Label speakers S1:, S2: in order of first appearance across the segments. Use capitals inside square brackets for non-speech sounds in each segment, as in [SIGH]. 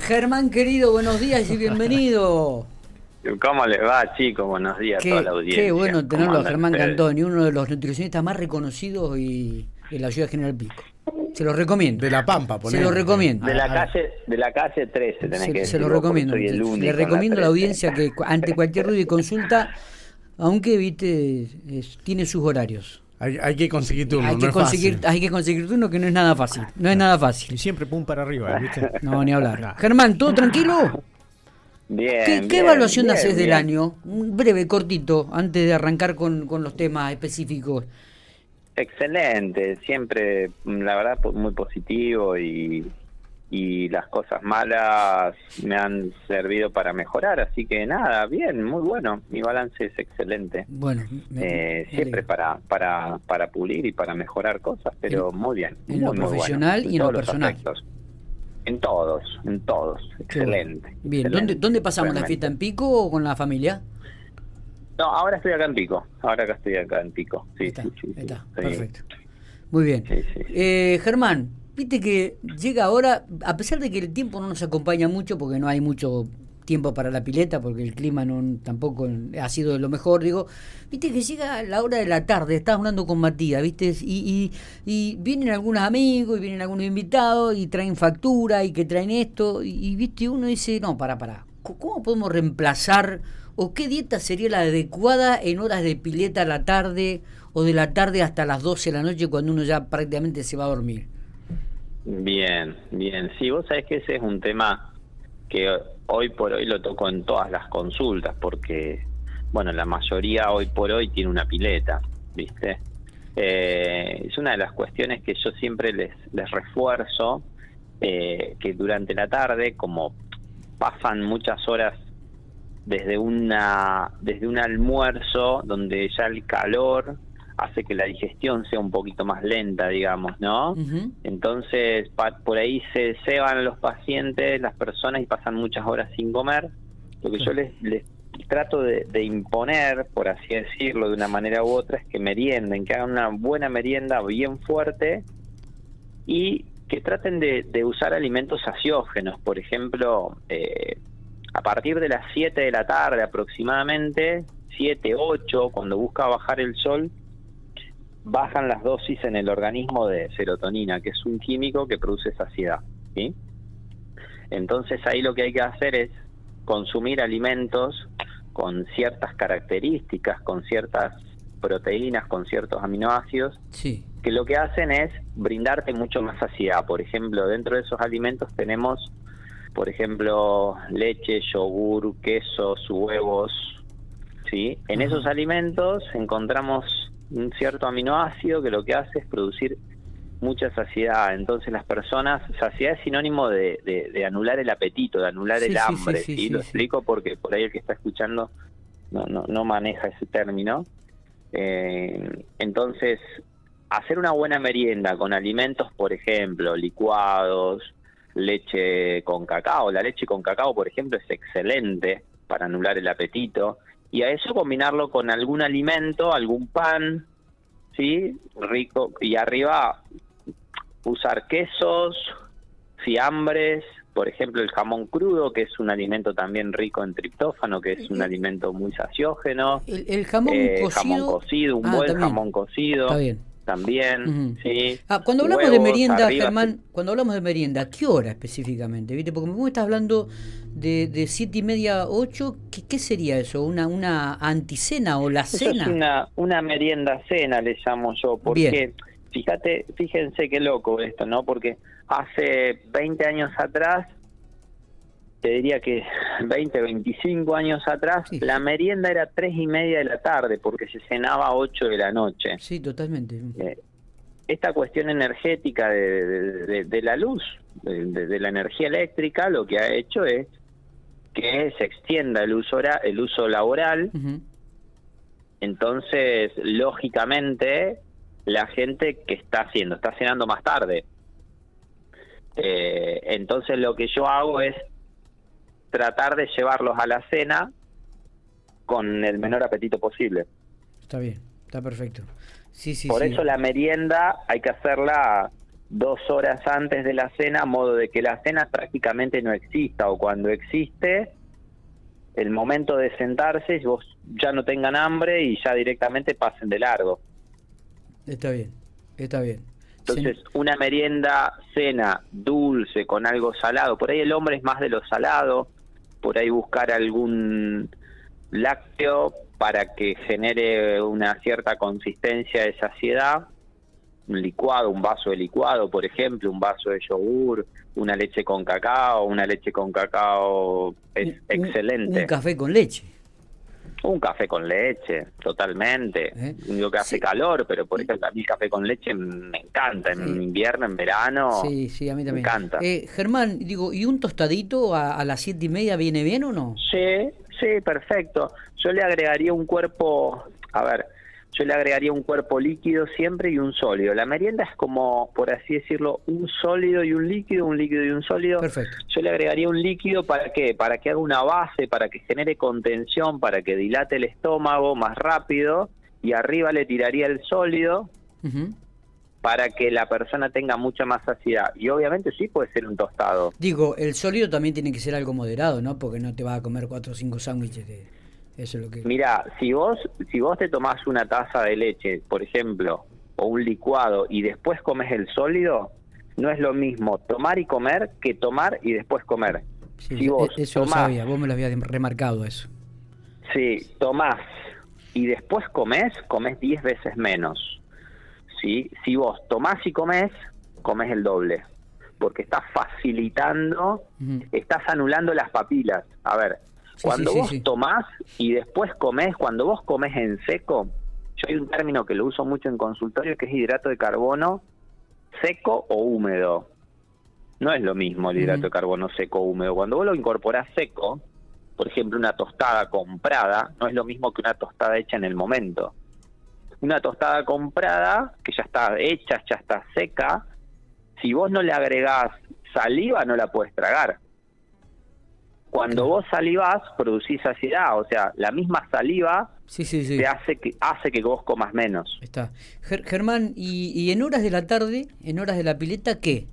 S1: Germán querido, buenos días y bienvenido. [LAUGHS]
S2: ¿Cómo le va, chicos? Buenos días a toda la audiencia.
S1: Qué bueno tenerlo a Germán
S2: ustedes?
S1: Cantoni, uno de los nutricionistas más reconocidos y de la ciudad General Pico. Se lo recomiendo.
S3: De La Pampa,
S1: Se
S3: ponele.
S1: lo recomiendo.
S2: De la calle, de la calle 13 tenés
S1: Se,
S2: que
S1: se lo recomiendo. Le recomiendo a la
S2: 13.
S1: audiencia que ante cualquier duda y consulta, aunque viste, es- tiene sus horarios.
S3: Hay, hay que conseguir turno,
S1: hay,
S3: no
S1: que
S3: es
S1: conseguir,
S3: fácil.
S1: hay que conseguir turno que no es nada fácil. No es nada
S4: Y
S1: fácil.
S4: siempre pum para arriba, [LAUGHS] ¿viste?
S1: No, ni hablar. Germán, ¿todo tranquilo?
S2: Bien,
S1: ¿Qué, evaluación
S2: bien,
S1: haces del año? Un breve, cortito, antes de arrancar con, con los temas específicos.
S2: Excelente, siempre, la verdad, muy positivo y, y las cosas malas me han servido para mejorar, así que nada, bien, muy bueno, mi balance es excelente.
S1: Bueno, me-
S2: Eh,
S1: me
S2: siempre para, para, para pulir y para mejorar cosas, pero
S1: En-
S2: muy bien.
S1: en
S2: muy,
S1: lo
S2: muy bueno,
S1: profesional y en lo personal.
S2: En todos, en todos,
S1: bueno.
S2: excelente.
S1: Bien, ¿dónde,
S2: excelente,
S1: ¿dónde pasamos la fiesta? ¿En Pico o con la familia?
S2: No, ahora estoy acá en Pico, ahora acá estoy acá en Pico. Sí,
S1: Ahí está,
S2: sí, sí,
S1: está, perfecto. Muy bien. Eh, Germán, viste que llega ahora, a pesar de que el tiempo no nos acompaña mucho, porque no hay mucho tiempo para la pileta, porque el clima no tampoco ha sido de lo mejor, digo, viste que llega la hora de la tarde, estás hablando con Matías, viste, y, y, y vienen algunos amigos, y vienen algunos invitados, y traen factura, y que traen esto, y, y, viste, uno dice, no, para, para, ¿cómo podemos reemplazar, o qué dieta sería la adecuada en horas de pileta a la tarde, o de la tarde hasta las 12 de la noche, cuando uno ya prácticamente se va a dormir?
S2: Bien, bien. Sí, vos sabés que ese es un tema que hoy por hoy lo toco en todas las consultas, porque, bueno, la mayoría hoy por hoy tiene una pileta, ¿viste? Eh, es una de las cuestiones que yo siempre les, les refuerzo, eh, que durante la tarde, como pasan muchas horas desde una desde un almuerzo donde ya el calor hace que la digestión sea un poquito más lenta, digamos, ¿no? Entonces, pa- por ahí se ceban los pacientes, las personas y pasan muchas horas sin comer. Lo que yo les, les trato de, de imponer, por así decirlo, de una manera u otra, es que merienden, que hagan una buena merienda bien fuerte y que traten de, de usar alimentos saciógenos. Por ejemplo, eh, a partir de las 7 de la tarde aproximadamente, 7, 8, cuando busca bajar el sol, bajan las dosis en el organismo de serotonina, que es un químico que produce saciedad. ¿sí? Entonces ahí lo que hay que hacer es consumir alimentos con ciertas características, con ciertas proteínas, con ciertos aminoácidos,
S1: Sí.
S2: que lo que hacen es brindarte mucho más saciedad. Por ejemplo, dentro de esos alimentos tenemos, por ejemplo, leche, yogur, quesos, huevos. ¿sí? En esos alimentos encontramos un cierto aminoácido que lo que hace es producir mucha saciedad. Entonces las personas, saciedad es sinónimo de, de- de anular el apetito, de anular
S1: Sí,
S2: el
S1: sí,
S2: hambre.
S1: sí,
S2: Lo explico porque por ahí el que está escuchando no, no, no maneja ese término. Eh, entonces, hacer una buena merienda con alimentos, por ejemplo, licuados, leche con cacao. La leche con cacao, por ejemplo, es excelente para anular el apetito. Y a eso combinarlo con algún alimento, algún pan, ¿sí? Rico. Y arriba usar quesos, fiambres, por ejemplo, el jamón crudo, que es un alimento también rico en triptófano, que es un
S1: Eh,
S2: alimento muy saciógeno.
S1: El, el jamón
S2: Eh,
S1: cocido.
S2: jamón cocido, un
S1: Ah,
S2: buen
S1: también.
S2: jamón cocido
S1: Está bien.
S2: También,
S1: Ujú.
S2: sí.
S1: Ah, cuando hablamos de merienda,
S2: arriba,
S1: Germán, cuando hablamos de merienda, ¿qué hora específicamente? ¿Viste? Porque vos estás hablando de, de siete y media, ocho, ¿qué, qué sería eso? ¿Una, una anticena o la cena?
S2: es una, una merienda cena, le llamo yo,
S1: Bien.
S2: porque fíjate, fíjense qué loco esto, ¿no? Porque hace 20 años atrás, te diría que 20, 25 años atrás,
S1: Sí.
S2: la merienda era tres y media de la tarde, porque se cenaba a 8 de la noche.
S1: Sí, totalmente.
S2: Eh, esta cuestión energética de, de- de- de la luz, de, la energía eléctrica, lo que ha hecho es que se extienda el uso, hora- el uso laboral entonces, lógicamente, la gente que está haciendo, está cenando más tarde. Eh, entonces, lo que yo hago es tratar de llevarlos a la cena con el menor apetito posible.
S1: Está bien, está perfecto. Sí, sí,
S2: Por
S1: sí.
S2: eso la merienda hay que hacerla dos horas antes de la cena, a modo de que la cena prácticamente no exista o cuando existe, el momento de sentarse, vos ya no tengan hambre y ya directamente pasen de largo.
S1: Está bien, está bien.
S2: Entonces, una merienda, cena dulce con algo salado, por ahí el hombre es más de lo salado, por ahí buscar algún lácteo para que genere una cierta consistencia de saciedad, un licuado, un vaso de licuado, por ejemplo, un vaso de yogur, una leche con cacao, una leche con cacao es excelente.
S1: Un café con leche.
S2: Un café con leche, totalmente. ¿Eh? Digo que hace calor, pero por ejemplo, a mí el café con leche me encanta. En invierno, en verano.
S1: Sí, sí, a mí también.
S2: Me encanta.
S1: Eh, Germán, digo, ¿y un tostadito a, a las siete y media viene bien o no?
S2: Sí, sí, perfecto. Yo le agregaría un cuerpo. A ver, yo le agregaría un cuerpo líquido siempre y un sólido. La merienda es como, por así decirlo, un sólido y un líquido, un líquido y un sólido.
S1: Perfecto.
S2: Yo le agregaría un líquido para qué? Para que haga una base, para que genere contención, para que dilate el estómago más rápido y arriba le tiraría el sólido para que la persona tenga mucha más saciedad. Y obviamente sí puede ser un tostado.
S1: Digo, el sólido también tiene que ser algo moderado, ¿no? Porque no te vas a comer cuatro o cinco sándwiches de eso es lo que...
S2: Mira, si vos, si vos te tomás una taza de leche, por ejemplo, o un licuado y después comes el sólido, no es lo mismo tomar y comer que tomar y después comer.
S1: si vos eso lo sabía, vos me lo habías remarcado eso.
S2: Sí, tomás y después comes, comes 10 veces menos. ¿sí? Si vos tomás y comes, comes el doble. Porque estás facilitando, estás anulando las papilas. A ver, cuando vos tomás y después comés, cuando vos comés en seco, yo hay un término que lo uso mucho en consultorio que es hidrato de carbono seco o húmedo. No es lo mismo el hidrato de carbono seco o húmedo. Cuando vos lo incorporás seco, por ejemplo, una tostada comprada, no es lo mismo que una tostada hecha en el momento. Una tostada comprada, que ya está hecha, ya está seca, si vos no le agregás saliva, no la puedes tragar. Cuando vos salivas, producís saciedad, o sea, la misma saliva te hace que hace que vos comas menos.
S1: Está. Germán, ¿y, en horas de la tarde, en horas de la pileta, qué?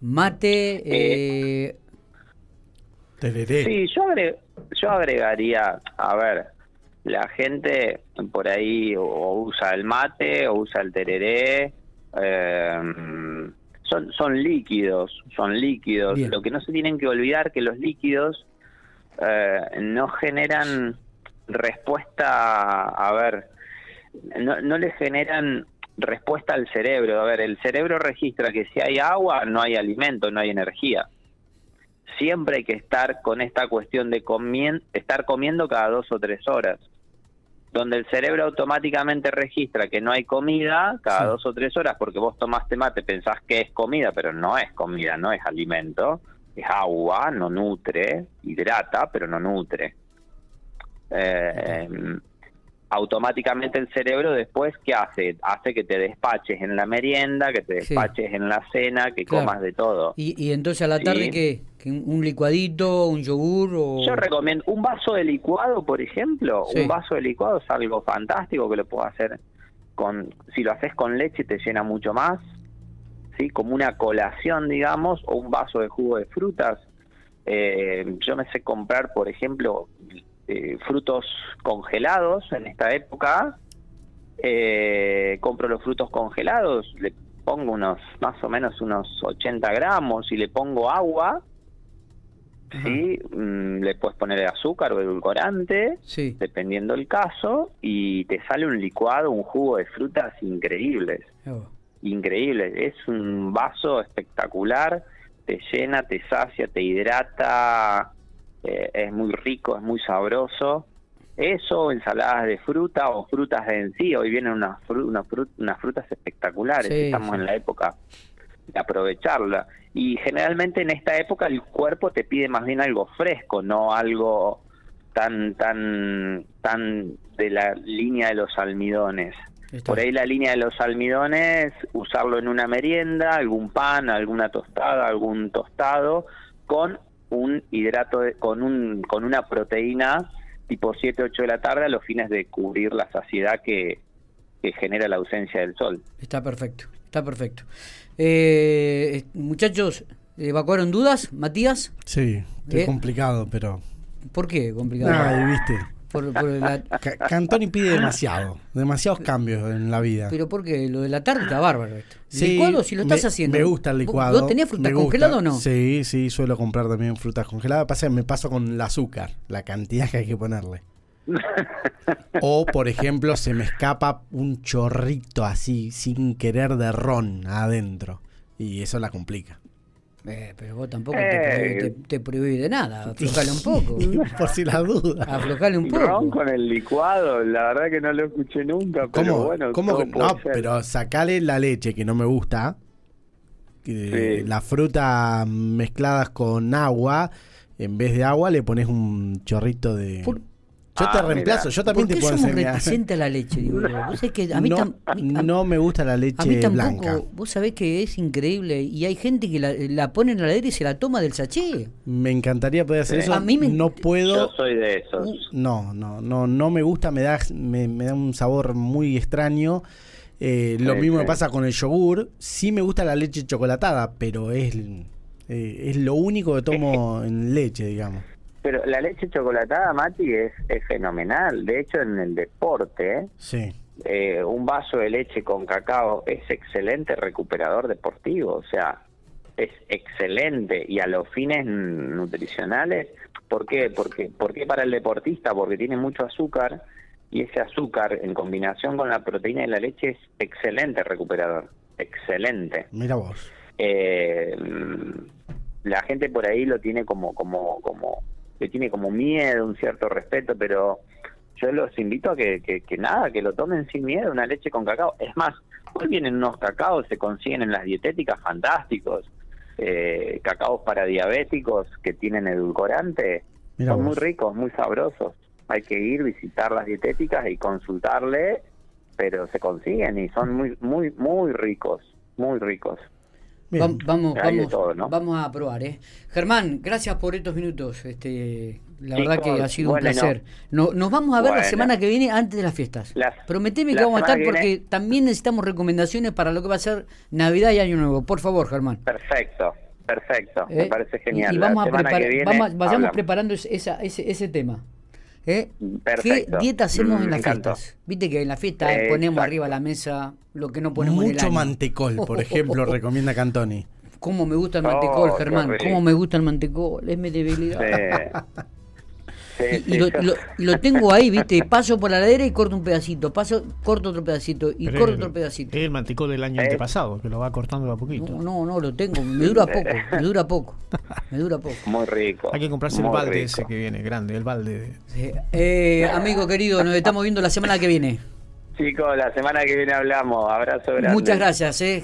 S1: Mate, eh,
S2: eh... Sí, yo, yo agregaría, a ver, la gente por ahí o, usa el mate o usa el tereré, eh, son, son líquidos, son líquidos. Lo que no se tienen que olvidar que los líquidos eh, no generan respuesta, a ver, no, no le generan respuesta al cerebro. A ver, el cerebro registra que si hay agua no hay alimento, no hay energía. Siempre hay que estar con esta cuestión de estar comiendo cada dos o tres horas donde el cerebro automáticamente registra que no hay comida cada dos o tres horas porque vos tomaste mate, pensás que es comida, pero no es comida, no es alimento, es agua, no nutre, hidrata, pero no nutre. Eh, automáticamente el cerebro después, ¿qué hace? Hace que te despaches en la merienda, que te despaches en la cena, que comas de todo.
S1: ¿Y, entonces a la tarde qué? ¿Un licuadito, un yogur? O...
S2: Yo recomiendo un vaso de licuado, por ejemplo. Un vaso de licuado es algo fantástico que lo puedo hacer con... Si lo haces con leche te llena mucho más, ¿sí? Como una colación, digamos, o un vaso de jugo de frutas. Eh, yo me sé comprar, por ejemplo, eh, frutos congelados en esta época. Eh, compro los frutos congelados, le pongo unos más o menos unos 80 gramos y le pongo agua. ¿Sí? Mm, le puedes poner azúcar o edulcorante, dependiendo el caso, y te sale un licuado, un jugo de frutas increíbles. Oh. Increíbles. Es un vaso espectacular, te llena, te sacia, te hidrata, eh, es muy rico, es muy sabroso. Eso, ensaladas de fruta o frutas en sí, hoy vienen unas, unas, frutas espectaculares, estamos en la época de aprovecharla. Y generalmente en esta época el cuerpo te pide más bien algo fresco, no algo tan, tan, tan de la línea de los almidones. Por ahí la línea de los almidones, usarlo en una merienda, algún pan, alguna tostada, algún tostado, con un hidrato con un con una proteína tipo 7 8 de la tarde a los fines de cubrir la saciedad que, que genera la ausencia del sol.
S1: Está perfecto. Está perfecto. Eh, muchachos, ¿evacuaron dudas, Matías?
S3: Sí, es complicado, pero...
S1: ¿Por qué complicado?
S3: Ay, viste. [LAUGHS] Cantoni pide demasiado, demasiados cambios en la vida.
S1: Pero porque lo de la tarde está bárbaro esto.
S3: Sí, licuado
S1: si lo estás haciendo.
S3: Me gusta el licuado.
S1: ¿Vos tenés frutas congeladas o no?
S3: Sí, sí, suelo comprar también frutas congeladas. Pasa me paso con el azúcar, la cantidad que hay que ponerle. [LAUGHS] o, por ejemplo, se me escapa un chorrito así, sin querer, de ron adentro. Y eso la complica.
S1: Eh, pero vos tampoco te, te, prohibís de nada, aflojale un poco. [LAUGHS]
S3: Por si la duda.
S1: Aflojale un poco.
S2: Ron con el licuado, la verdad que no lo escuché nunca. Pero ¿Cómo? bueno,
S3: ¿Cómo que no? Pero sacale la leche que no me gusta, la fruta mezcladas con agua, en vez de agua le pones un chorrito de... Yo te ah, reemplazo, yo también te puedo
S1: somos reticentes a la leche? Digo, ¿Vos que a mí
S3: no, no, me gusta la leche a mí tampoco, blanca.
S1: Vos sabés que es increíble y hay gente que la, la pone en la heladera y se la toma del sachet.
S3: Me encantaría poder hacer eso. A mí no puedo.
S2: Yo soy de esos. Uh,
S3: no, no, no, no me gusta, me da, me, da un sabor muy extraño. Eh, lo mismo me pasa con el yogur. Sí me gusta la leche chocolatada, pero es, eh, es lo único que tomo [LAUGHS] en leche, digamos.
S2: Pero la leche chocolatada, Mati, es, es fenomenal. De hecho, en el deporte,
S3: sí.
S2: Eh, un vaso de leche con cacao es excelente recuperador deportivo. O sea, es excelente. Y a los fines nutricionales, ¿por qué? Porque, ¿Por qué para el deportista? Porque tiene mucho azúcar y ese azúcar en combinación con la proteína de la leche es excelente recuperador. Excelente.
S3: Mira vos.
S2: Eh, la gente por ahí lo tiene como como como le tiene como miedo, un cierto respeto, pero yo los invito a que, que, nada, que lo tomen sin miedo, una leche con cacao. Es más, hoy vienen unos cacaos, se consiguen en las dietéticas fantásticos, eh, cacaos para diabéticos que tienen edulcorante, son muy ricos, muy sabrosos. Hay que ir, visitar las dietéticas y consultarle, pero se consiguen y son muy, muy, muy ricos, muy ricos
S1: vamos, vamos, vamos a probar, ¿eh? Germán, gracias por estos minutos. Este, la verdad que ha sido un placer. No. nos vamos a ver la semana que viene antes de las fiestas. Prometeme que vamos a estar porque también necesitamos recomendaciones para lo que va a ser Navidad y Año Nuevo. Por favor, Germán.
S2: Perfecto, perfecto. Me ¿Eh? parece genial.
S1: Y, vamos a preparar, vayamos preparando ese, ese tema. ¿Eh? ¿Qué dieta hacemos en mm, las fiestas? Viste que en la fiesta ponemos arriba la mesa lo que no ponemos
S3: Mucho
S1: en el
S3: mantecol, por [LAUGHS] ejemplo, recomienda Cantoni.
S1: ¿Cómo me gusta el mantecol, oh, Germán? ¿Cómo me gusta el mantecol? Es mi debilidad. [LAUGHS] y, lo, tengo ahí, ¿viste? [LAUGHS] Paso por la ladera y corto un pedacito, paso, corto otro pedacito y corto otro pedacito.
S3: Es el mantecol del año antepasado, que lo va cortando a poquito.
S1: No, no, lo tengo, me dura poco, [LAUGHS] me dura poco, me dura poco.
S2: Muy rico.
S3: Hay que comprarse el balde ese que viene, grande, el balde.
S1: Eh, amigo querido, nos estamos viendo la semana que viene.
S2: Chicos, la semana que viene hablamos. Abrazo grande.
S1: Muchas gracias, eh.